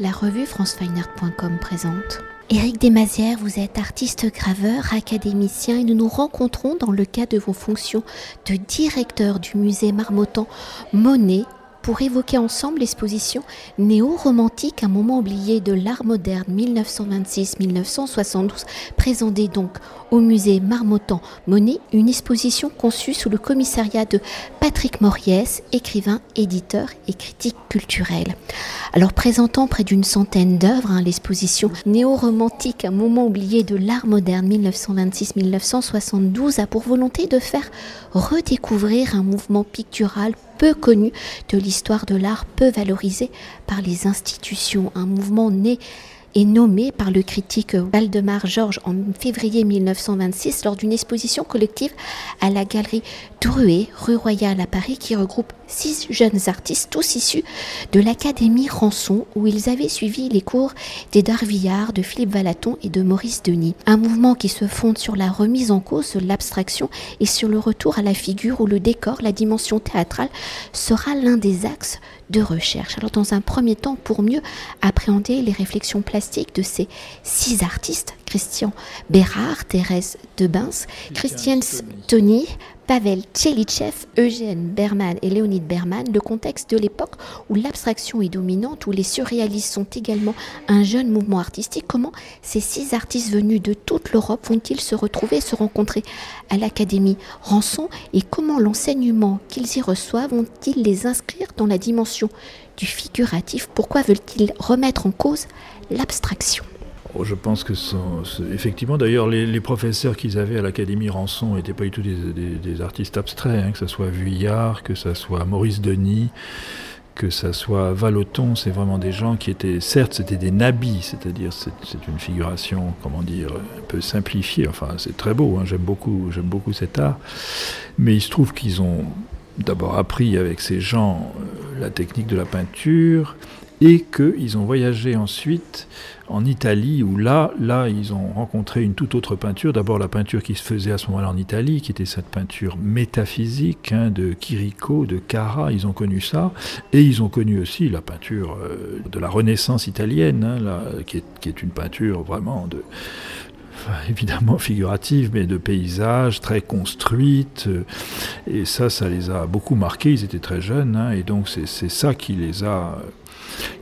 La revue francefineart.com présente. Éric Desmazières, vous êtes artiste graveur, académicien et nous nous rencontrons dans le cadre de vos fonctions de directeur du musée Marmottan Monet pour évoquer ensemble l'exposition néo-romantique, un moment oublié de l'art moderne 1926-1972, présentée donc au musée Marmottan Monet, une exposition conçue sous le commissariat de Patrick Moriès, écrivain, éditeur et critique culturel. Alors présentant près d'une centaine d'œuvres, hein, l'exposition néo-romantique, un moment oublié de l'art moderne 1926-1972, a pour volonté de faire redécouvrir un mouvement pictural peu connu de l'histoire de l'art, peu valorisé par les institutions, un mouvement né et nommé par le critique Waldemar Georges en février 1926 lors d'une exposition collective à la galerie Drouet, rue Royale à Paris, qui regroupe six jeunes artistes, tous issus de l'Académie Rançon, où ils avaient suivi les cours d'Edard Villard, de Philippe Valaton et de Maurice Denis. Un mouvement qui se fonde sur la remise en cause de l'abstraction et sur le retour à la figure où le décor, la dimension théâtrale, sera l'un des axes de recherche. Alors dans un premier temps, pour mieux appréhender les réflexions plastiques de ces six artistes, Christian Bérard, Thérèse Debins, Christian Tony, Pavel Tchelitchev, Eugène Berman et Léonide Berman, le contexte de l'époque où l'abstraction est dominante, où les surréalistes sont également un jeune mouvement artistique, comment ces six artistes venus de toute l'Europe vont-ils se retrouver, se rencontrer à l'Académie Rançon et comment l'enseignement qu'ils y reçoivent vont-ils les inscrire dans la dimension du figuratif? Pourquoi veulent-ils remettre en cause l'abstraction? Oh, je pense que effectivement, d'ailleurs, les, professeurs qu'ils avaient à l'Académie Rançon n'étaient pas du tout des, artistes abstraits, hein, que ce soit Vuillard, que ce soit Maurice Denis, que ce soit Valoton, c'est vraiment des gens qui étaient, certes, c'était des nabis, c'est-à-dire c'est une figuration, comment dire, un peu simplifiée. Enfin, c'est très beau, hein, j'aime beaucoup, j'aime beaucoup cet art, mais il se trouve qu'ils ont d'abord appris avec ces gens euh, la technique de la peinture et qu'ils ont voyagé ensuite en Italie, où là, là, ils ont rencontré une toute autre peinture. D'abord la peinture qui se faisait à ce moment-là en Italie, qui était cette peinture métaphysique hein, de Chirico, de Cara, ils ont connu ça. Et ils ont connu aussi la peinture euh, de la Renaissance italienne, hein, là, qui, est, qui, est, une peinture vraiment de évidemment figurative, mais de paysages très construite. Et ça, ça les a beaucoup marqués. Ils étaient très jeunes, hein, et donc c'est ça qui les a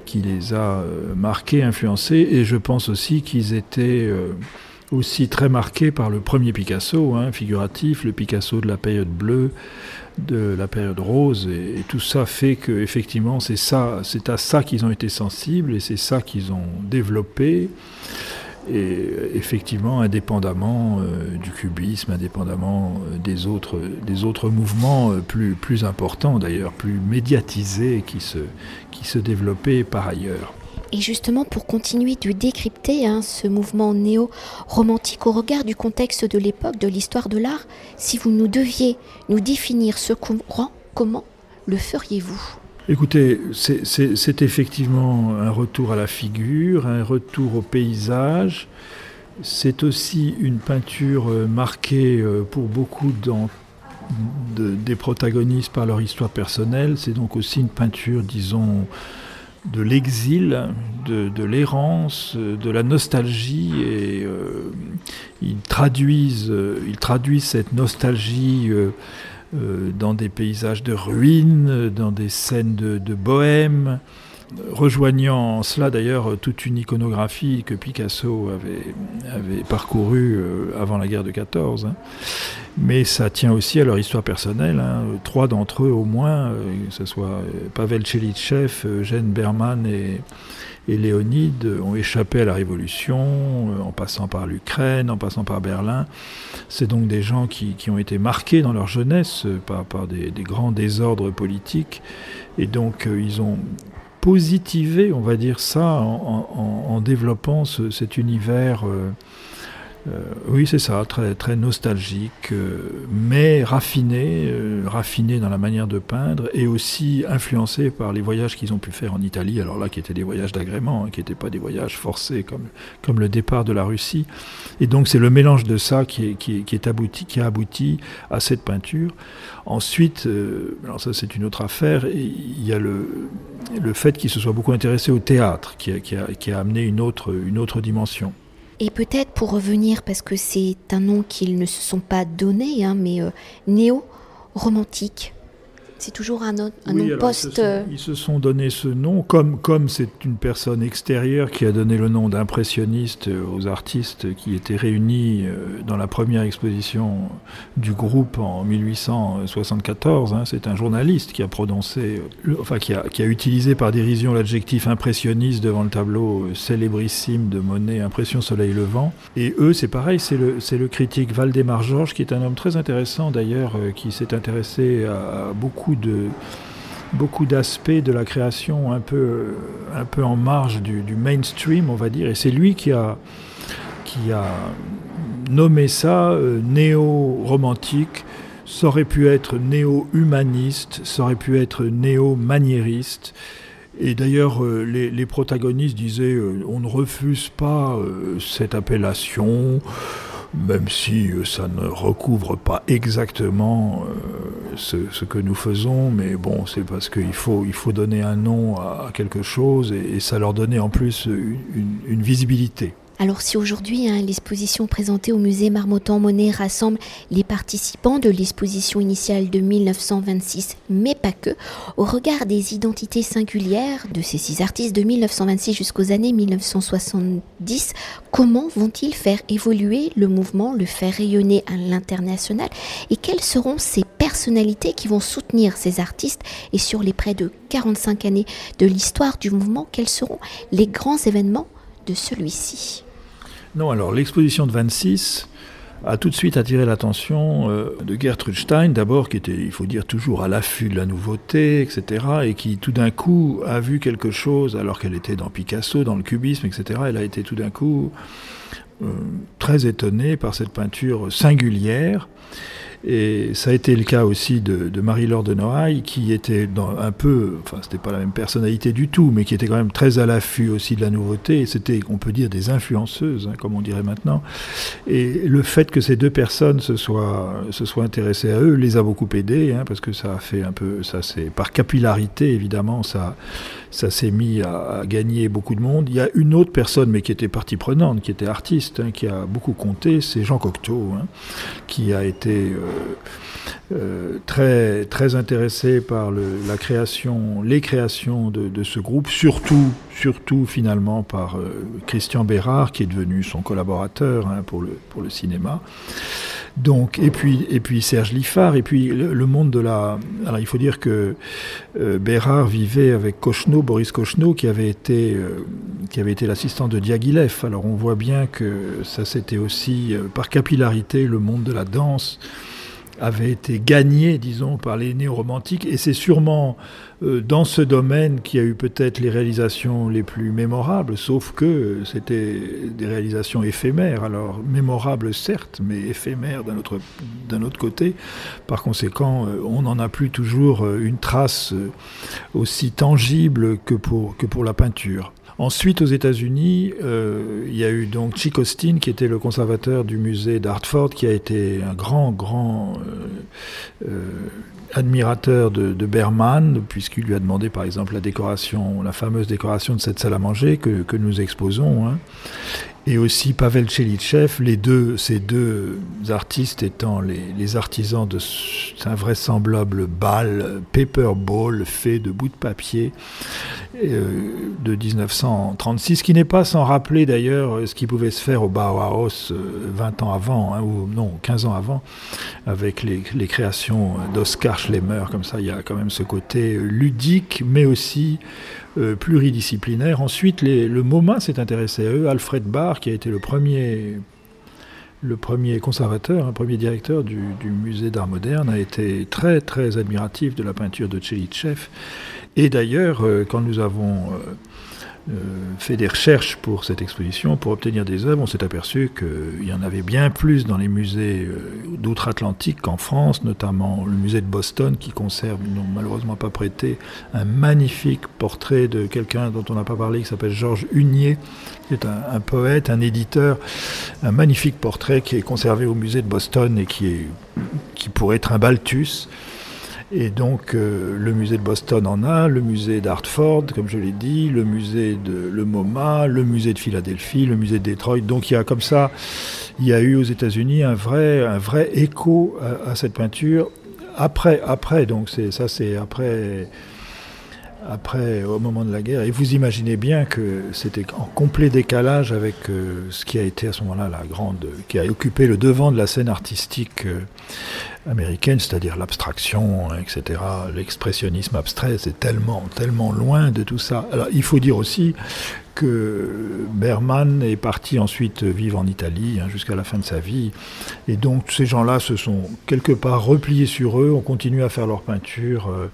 qui les a euh, marqués, influencés, et je pense aussi qu'ils étaient euh, aussi très marqués par le premier Picasso, hein, figuratif, le Picasso de la période bleue, de la période rose, et, tout ça fait que effectivement c'est ça, c'est à ça qu'ils ont été sensibles et c'est ça qu'ils ont développé et effectivement indépendamment euh, du cubisme, indépendamment euh, des autres, des autres mouvements euh, plus, plus importants d'ailleurs, plus médiatisés qui se, qui se développaient par ailleurs. Et justement, pour continuer de décrypter hein, ce mouvement néo-romantique au regard du contexte de l'époque, de l'histoire de l'art, si vous nous deviez nous définir ce courant, comment le feriez-vous? Écoutez, c'est effectivement un retour à la figure, un retour au paysage. C'est aussi une peinture euh, marquée euh, pour beaucoup des protagonistes par leur histoire personnelle. C'est donc aussi une peinture, disons, de l'exil, de, l'errance, de la nostalgie. Et euh, ils, traduisent, cette nostalgie. Dans des paysages de ruines, dans des scènes de, bohème, rejoignant cela d'ailleurs toute une iconographie que Picasso avait, parcourue euh, avant la guerre de 14. Hein. Mais ça tient aussi à leur histoire personnelle. Hein. Trois d'entre eux au moins, euh, que ce soit Pavel Tchelitchev, Eugène Berman et, et Léonide ont échappé à la Révolution, euh, en passant par l'Ukraine, en passant par Berlin. C'est donc des gens qui, ont été marqués dans leur jeunesse euh, par, des, grands désordres politiques. Et donc euh, ils ont positivé, on va dire ça, en, développant cet univers Euh, oui, c'est ça, très, nostalgique, euh, mais raffiné, euh, raffiné dans la manière de peindre et aussi influencé par les voyages qu'ils ont pu faire en Italie, alors là qui étaient des voyages d'agrément, hein, qui n'étaient pas des voyages forcés comme, le départ de la Russie. Et donc c'est le mélange de ça qui, a abouti à cette peinture. Ensuite, alors ça c'est une autre affaire, il y a le, fait qu'il se soit beaucoup intéressé au théâtre qui a, amené une autre dimension. Et peut-être pour revenir, parce que c'est un nom qu'ils ne se sont pas donnés, hein, mais euh, néo-romantique. C'est toujours un, autre, un nom post. Euh, ils se, sont, donné ce nom, comme comme c'est une personne extérieure qui a donné le nom d'impressionniste aux artistes qui étaient réunis euh, dans la première exposition du groupe en 1874. Hein. c'est un journaliste qui a prononcé, enfin qui a, qui a utilisé par dérision l'adjectif impressionniste devant le tableau euh, célébrissime de Monet, Impression Soleil Levant. Et eux, c'est pareil, c'est le, c'est le critique Valdemar Georges, qui est un homme très intéressant d'ailleurs, qui s'est intéressé à beaucoup de beaucoup d'aspects de la création un peu, un peu en marge du, mainstream, on va dire. Et c'est lui qui a, qui a nommé ça euh, néo-romantique. Ça aurait pu être néo-humaniste, ça aurait pu être néo-maniériste. Et d'ailleurs, euh, les, protagonistes disaient euh, on ne refuse pas cette appellation même si euh, ça ne recouvre pas exactement euh, ce, que nous faisons, mais bon, c'est parce qu'il faut, il faut donner un nom à, quelque chose et, ça leur donnait en plus une visibilité. Alors si aujourd'hui hein, l'exposition présentée au musée Marmottan-Monet rassemble les participants de l'exposition initiale de 1926, mais pas que, au regard des identités singulières de ces six artistes de 1926 jusqu'aux années 1970, comment vont-ils faire évoluer le mouvement, le faire rayonner à l'international et quelles seront ces personnalités qui vont soutenir ces artistes? Et sur les près de 45 années de l'histoire du mouvement, quels seront les grands événements de celui-ci? Non, alors l'exposition de 26 a tout de suite attiré l'attention euh, de Gertrude Stein, d'abord, qui était, il faut dire, toujours à l'affût de la nouveauté, etc., et qui tout d'un coup a vu quelque chose, alors qu'elle était dans Picasso, dans le cubisme, etc., elle a été tout d'un coup euh, très étonnée par cette peinture singulière. Et ça a été le cas aussi de, Marie-Laure de Noailles, qui était un peu, enfin c'était pas la même personnalité du tout, mais qui était quand même très à l'affût aussi de la nouveauté. C'était, on peut dire, des influenceuses, hein, comme on dirait maintenant. Et le fait que ces deux personnes se soient, se soient intéressées à eux les a beaucoup aidés, hein, parce que ça a fait un peu, ça c'est par capillarité évidemment, ça, ça s'est mis à, gagner beaucoup de monde. Il y a une autre personne, mais qui était partie prenante, qui était artiste, hein, qui a beaucoup compté, c'est Jean Cocteau, qui a été euh, très, très intéressé par la création, les créations de, ce groupe, surtout, surtout finalement par euh, Christian Bérard, qui est devenu son collaborateur hein, pour, le, pour le cinéma. Donc, et puis, et puis Serge Liffard, et puis le, monde de la. Alors, il faut dire que euh, Bérard vivait avec Cocheneau, Boris Cocheneau, qui avait été, qui avait été l'assistant de Diaghilev. Alors, on voit bien que ça, c'était aussi par capillarité le monde de la danse avait été gagné, disons, par les néo-romantiques, et c'est sûrement euh, dans ce domaine qu'il y a eu peut-être les réalisations les plus mémorables, sauf que c'était des réalisations éphémères, alors mémorables certes, mais éphémères d'un autre, côté. Par conséquent, euh, on n'en a plus toujours euh, une trace aussi tangible que pour la peinture. Ensuite, aux États-Unis, euh, il y a eu donc Chick Austin, qui était le conservateur du musée d'Hartford, qui a été un grand, grand euh, euh, admirateur de, Berman, puisqu'il lui a demandé par exemple la décoration, la fameuse décoration de cette salle à manger que, nous exposons. Hein et aussi Pavel Tchelitchev, les deux, ces deux artistes étant les, artisans de cet invraisemblable bal, paper ball, fait de bouts de papier euh, de 1936, qui n'est pas sans rappeler d'ailleurs ce qui pouvait se faire au Bauhaus 20 euh, ans avant, hein, ou non, 15 ans avant, avec les, les créations d'Oscar Schlemmer, comme ça il y a quand même ce côté ludique, mais aussi euh, pluridisciplinaire. Ensuite, le MoMA s'est intéressé à eux. Alfred Barr, qui a été le premier, conservateur, un premier directeur du, musée d'art moderne, a été très très admiratif de la peinture de Tchelitchev. Et d'ailleurs, euh, quand nous avons euh, fait des recherches pour cette exposition, pour obtenir des œuvres, on s'est aperçu qu'il y en avait bien plus dans les musées euh, d'outre-Atlantique qu'en France, notamment le musée de Boston qui conserve, ils n'ont malheureusement pas prêté, un magnifique portrait de quelqu'un dont on n'a pas parlé, qui s'appelle Georges Hunier, qui est un, un, poète, un éditeur, un magnifique portrait qui est conservé au musée de Boston et qui, est, qui pourrait être un Balthus. Et donc euh, le musée de Boston en a, le musée d'Hartford, comme je l'ai dit, le musée de le MoMA, le musée de Philadelphie, le musée de Detroit. Donc il y a comme ça, il y a eu aux États-Unis un vrai, un vrai écho à, à cette peinture. Après, après, donc c'est ça, c'est après après, au moment de la guerre. Et vous imaginez bien que c'était en complet décalage avec euh, ce qui a été à ce moment-là la grande, qui a occupé le devant de la scène artistique euh, américaine, c'est-à-dire l'abstraction, etc. L'expressionnisme abstrait, c'est tellement, tellement loin de tout ça. Alors, il faut dire aussi que Berman est parti ensuite vivre en Italie hein, jusqu'à la fin de sa vie. Et donc ces gens-là se sont quelque part repliés sur eux, ont continué à faire leur peinture euh,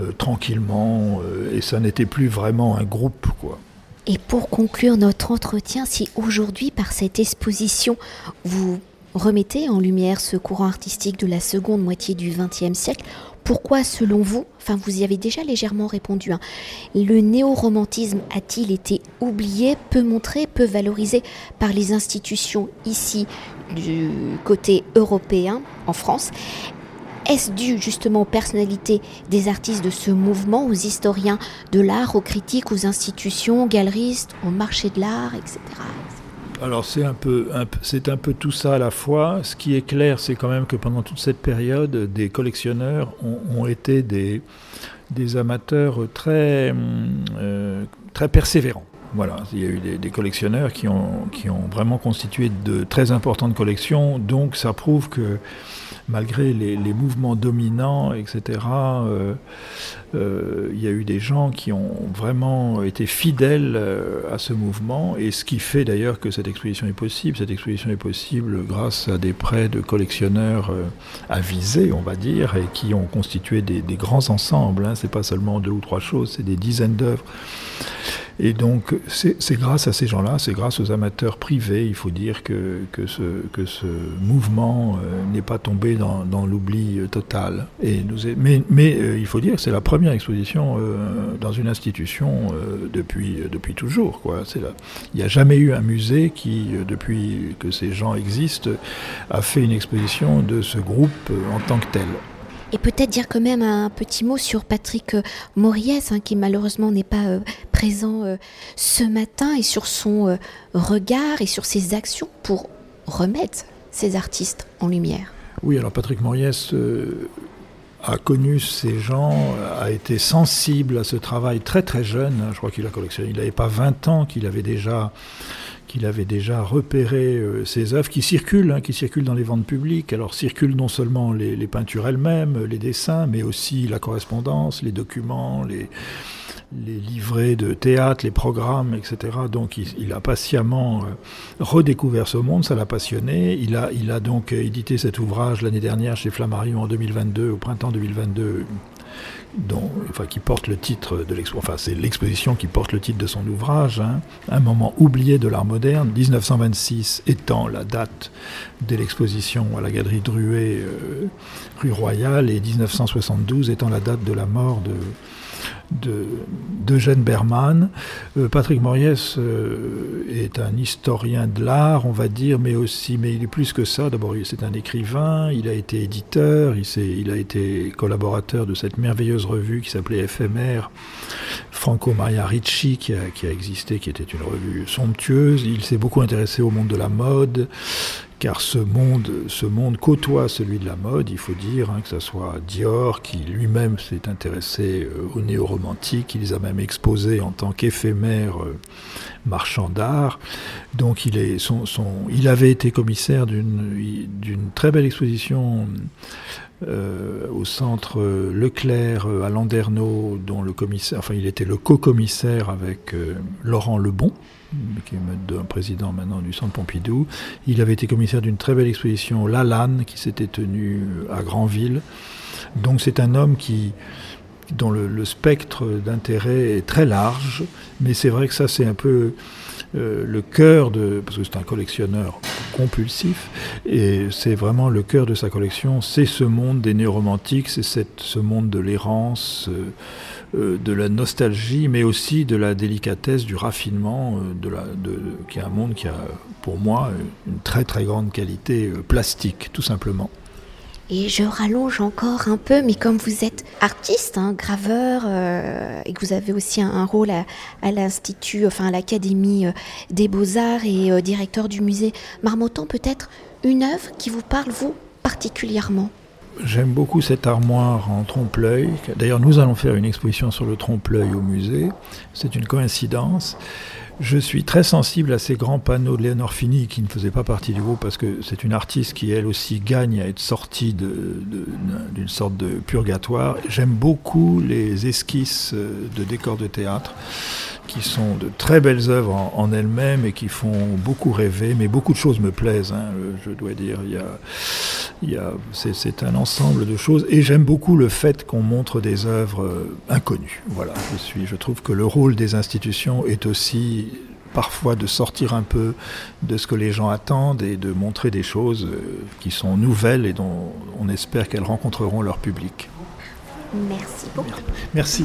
euh, tranquillement, euh, et ça n'était plus vraiment un groupe. quoi. Et pour conclure notre entretien, si aujourd'hui, par cette exposition, vous remettez en lumière ce courant artistique de la seconde moitié du XXe siècle, pourquoi, selon vous, enfin vous y avez déjà légèrement répondu, hein, le néo-romantisme a-t-il été oublié, peu montré, peu valorisé par les institutions ici du côté européen, en France? Est-ce dû justement aux personnalités des artistes de ce mouvement, aux historiens de l'art, aux critiques, aux institutions, aux galeristes, au marché de l'art, etc. Alors c'est un peu, c'est un peu tout ça à la fois. Ce qui est clair, c'est quand même que pendant toute cette période, des collectionneurs ont, été des, amateurs très, euh, très persévérants. Voilà, il y a eu des, collectionneurs qui ont, vraiment constitué de très importantes collections, donc ça prouve que malgré les, mouvements dominants, etc., euh, euh, il y a eu des gens qui ont vraiment été fidèles euh, à ce mouvement, et ce qui fait d'ailleurs que cette exposition est possible. Cette exposition est possible grâce à des prêts de collectionneurs avisés, on va dire, et qui ont constitué des, des grands ensembles. Hein. C'est pas seulement deux ou trois choses, c'est des dizaines d'œuvres. Et donc, c'est grâce à ces gens-là, c'est grâce aux amateurs privés, il faut dire, que, que, ce, mouvement euh, n'est pas tombé dans, l'oubli euh, total. Et nous mais euh, il faut dire que c'est la première exposition dans une institution depuis, depuis toujours. Quoi. Il n'y a jamais eu un musée qui, depuis que ces gens existent, a fait une exposition de ce groupe en tant que tel. Et peut-être dire quand même un petit mot sur Patrick Moriès, hein, qui malheureusement n'est pas euh, présent euh, ce matin, et sur son euh, regard et sur ses actions pour remettre ces artistes en lumière. Oui, alors Patrick Moriès euh, a connu ces gens, a été sensible à ce travail très très jeune. Je crois qu'il a collectionné, il n'avait pas 20 ans qu'il avait déjà qu'il avait déjà repéré euh, ces œuvres qui circulent, hein, qui circulent dans les ventes publiques. Alors circulent non seulement les, peintures elles-mêmes, les dessins, mais aussi la correspondance, les documents, les, livrets de théâtre, les programmes, etc. Donc il, il a patiemment euh, redécouvert ce monde, ça l'a passionné. Il a, il a donc édité cet ouvrage l'année dernière chez Flammarion en 2022, au printemps 2022, dont, enfin, qui porte le titre de l'exposition, enfin c'est l'exposition qui porte le titre de son ouvrage, hein, un moment oublié de l'art moderne, 1926 étant la date de l'exposition à la galerie Druet, euh, rue Royale, et 1972 étant la date de la mort de d'Eugène de, Berman. Euh, Patrick Moriès euh, est un historien de l'art, on va dire, mais aussi, mais il est plus que ça. D'abord, c'est un écrivain, il a été éditeur, il, a été collaborateur de cette merveilleuse revue qui s'appelait Éphémère, Franco Maria Ricci, qui a existé, qui était une revue somptueuse. Il s'est beaucoup intéressé au monde de la mode car ce monde, côtoie celui de la mode, il faut dire, hein, que ce soit Dior, qui lui-même s'est intéressé euh, au néo-romantique, il les a même exposés en tant qu'éphémère euh, marchand d'art. Donc il, est, son, son, il avait été commissaire d'une très belle exposition euh, au centre Leclerc à Landerneau, dont le commissaire, enfin il était le co-commissaire avec euh, Laurent Lebon, qui est un président maintenant du centre Pompidou. Il avait été commissaire d'une très belle exposition Lalanne qui s'était tenue à Granville. Donc c'est un homme qui dont le, spectre d'intérêt est très large, mais c'est vrai que ça c'est un peu euh, le cœur de, parce que c'est un collectionneur compulsif, et c'est vraiment le cœur de sa collection, c'est ce monde des néoromantiques, c'est ce monde de l'errance, euh, euh, de la nostalgie, mais aussi de la délicatesse, du raffinement, de qui est un monde qui a, pour moi, une très très grande qualité plastique, tout simplement. Et je rallonge encore un peu, mais comme vous êtes artiste, hein, graveur, euh, et que vous avez aussi un, rôle à, l'Institut, enfin à l'Académie euh, des Beaux-Arts et euh, directeur du musée Marmottan, peut-être une œuvre qui vous parle, vous, particulièrement? J'aime beaucoup cette armoire en trompe-l'œil. D'ailleurs, nous allons faire une exposition sur le trompe-l'œil au musée. C'est une coïncidence. Je suis très sensible à ces grands panneaux de Léonore Fini qui ne faisaient pas partie du groupe parce que c'est une artiste qui elle aussi gagne à être sortie d'une sorte de purgatoire. J'aime beaucoup les esquisses de décors de théâtre qui sont de très belles œuvres en, elles-mêmes et qui font beaucoup rêver, mais beaucoup de choses me plaisent, hein, je dois dire. Il y a, il y a, c'est, un ensemble de choses et j'aime beaucoup le fait qu'on montre des œuvres euh, inconnues. Voilà, je, suis, je trouve que le rôle des institutions est aussi parfois de sortir un peu de ce que les gens attendent et de montrer des choses euh, qui sont nouvelles et dont on espère qu'elles rencontreront leur public. Merci beaucoup. Merci.